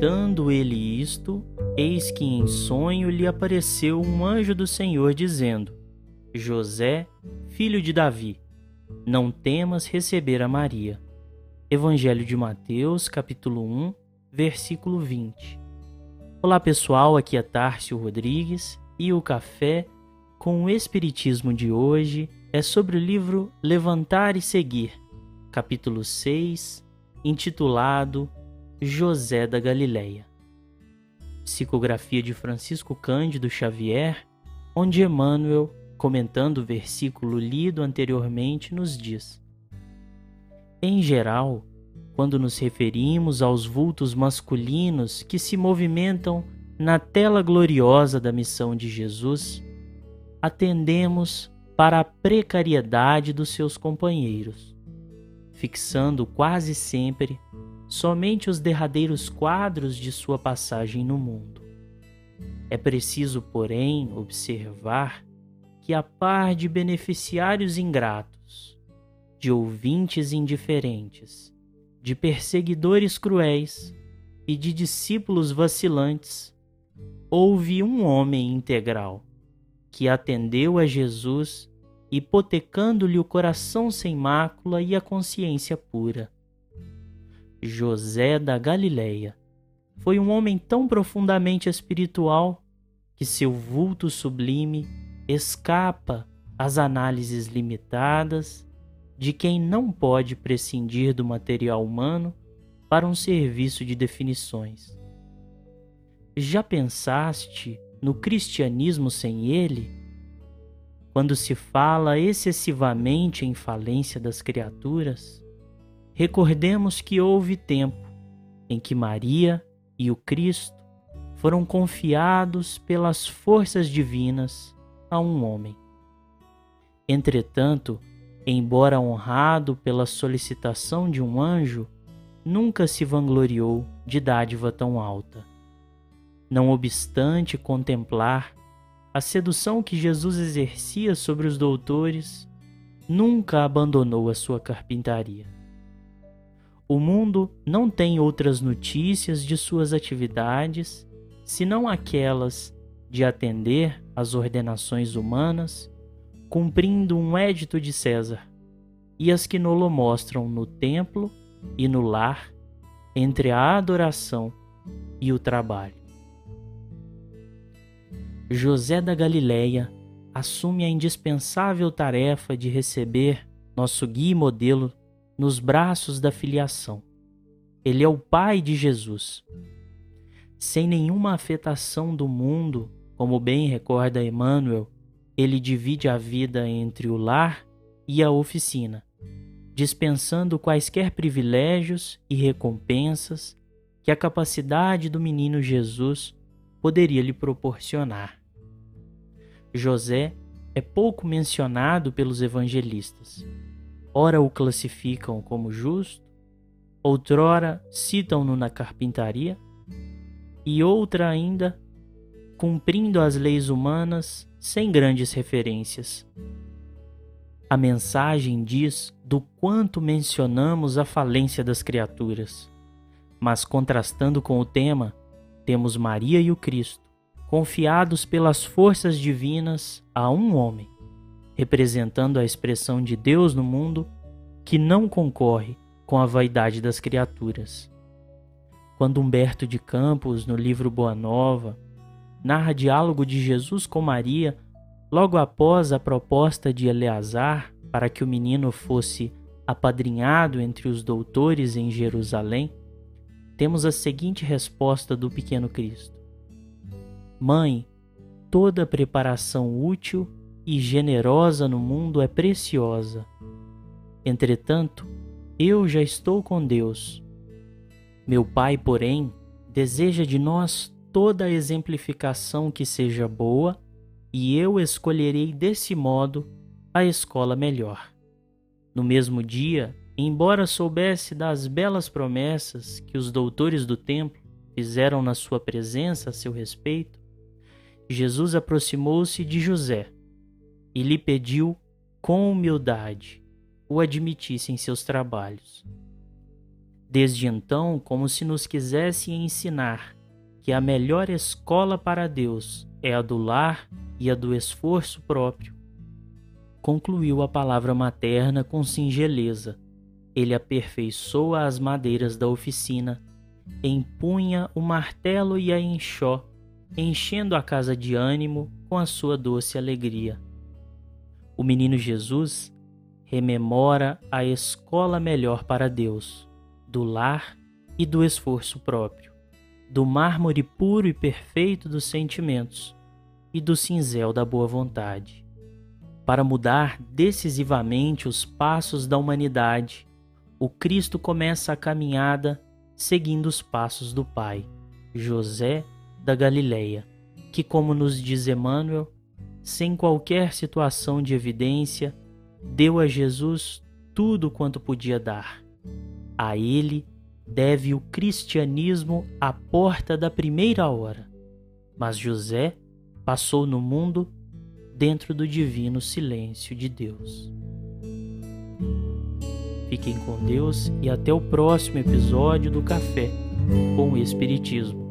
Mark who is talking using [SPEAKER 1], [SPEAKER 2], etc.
[SPEAKER 1] cogitando ele isto, eis que em sonho lhe apareceu um anjo do Senhor dizendo: José, filho de Davi, não temas receber a Maria. Evangelho de Mateus, capítulo 1, versículo 20. Olá pessoal, aqui é Tárcio Rodrigues e o café com o Espiritismo de hoje é sobre o livro Levantar e Seguir, capítulo 6, intitulado José da Galileia. Psicografia de Francisco Cândido Xavier, onde Emmanuel, comentando o versículo lido anteriormente, nos diz: Em geral, quando nos referimos aos vultos masculinos que se movimentam na tela gloriosa da missão de Jesus, atendemos para a precariedade dos seus companheiros, fixando quase sempre somente os derradeiros quadros de sua passagem no mundo. É preciso, porém, observar que, a par de beneficiários ingratos, de ouvintes indiferentes, de perseguidores cruéis e de discípulos vacilantes, houve um homem integral que atendeu a Jesus, hipotecando-lhe o coração sem mácula e a consciência pura José da Galileia foi um homem tão profundamente espiritual que seu vulto sublime escapa às análises limitadas de quem não pode prescindir do material humano para um serviço de definições. Já pensaste no cristianismo sem ele? Quando se fala excessivamente em falência das criaturas, Recordemos que houve tempo em que Maria e o Cristo foram confiados pelas forças divinas a um homem. Entretanto, embora honrado pela solicitação de um anjo, nunca se vangloriou de dádiva tão alta. Não obstante contemplar a sedução que Jesus exercia sobre os doutores, nunca abandonou a sua carpintaria. O mundo não tem outras notícias de suas atividades senão aquelas de atender às ordenações humanas, cumprindo um édito de César, e as que nolo mostram no templo e no lar, entre a adoração e o trabalho. José da Galileia assume a indispensável tarefa de receber nosso guia e modelo nos braços da filiação. Ele é o Pai de Jesus. Sem nenhuma afetação do mundo, como bem recorda Emmanuel, ele divide a vida entre o lar e a oficina, dispensando quaisquer privilégios e recompensas que a capacidade do menino Jesus poderia lhe proporcionar. José é pouco mencionado pelos evangelistas ora o classificam como justo, outrora citam-no na carpintaria, e outra ainda cumprindo as leis humanas sem grandes referências. A mensagem diz do quanto mencionamos a falência das criaturas, mas contrastando com o tema, temos Maria e o Cristo, confiados pelas forças divinas a um homem representando a expressão de Deus no mundo que não concorre com a vaidade das criaturas. Quando Humberto de Campos, no livro Boa Nova, narra diálogo de Jesus com Maria logo após a proposta de Eleazar para que o menino fosse apadrinhado entre os doutores em Jerusalém, temos a seguinte resposta do pequeno Cristo: Mãe, toda preparação útil e generosa no mundo é preciosa. Entretanto, eu já estou com Deus. Meu Pai, porém, deseja de nós toda a exemplificação que seja boa, e eu escolherei desse modo a escola melhor. No mesmo dia, embora soubesse das belas promessas que os doutores do templo fizeram na sua presença a seu respeito, Jesus aproximou-se de José e lhe pediu com humildade o admitisse em seus trabalhos. Desde então, como se nos quisesse ensinar que a melhor escola para Deus é a do lar e a do esforço próprio, concluiu a palavra materna com singeleza. Ele aperfeiçoa as madeiras da oficina, empunha o martelo e a enxó, enchendo a casa de ânimo com a sua doce alegria. O menino Jesus rememora a escola melhor para Deus, do lar e do esforço próprio, do mármore puro e perfeito dos sentimentos e do cinzel da boa vontade. Para mudar decisivamente os passos da humanidade, o Cristo começa a caminhada seguindo os passos do Pai, José da Galileia, que, como nos diz Emmanuel, sem qualquer situação de evidência, deu a Jesus tudo quanto podia dar. A ele deve o cristianismo à porta da primeira hora. Mas José passou no mundo dentro do divino silêncio de Deus. Fiquem com Deus e até o próximo episódio do Café com o Espiritismo.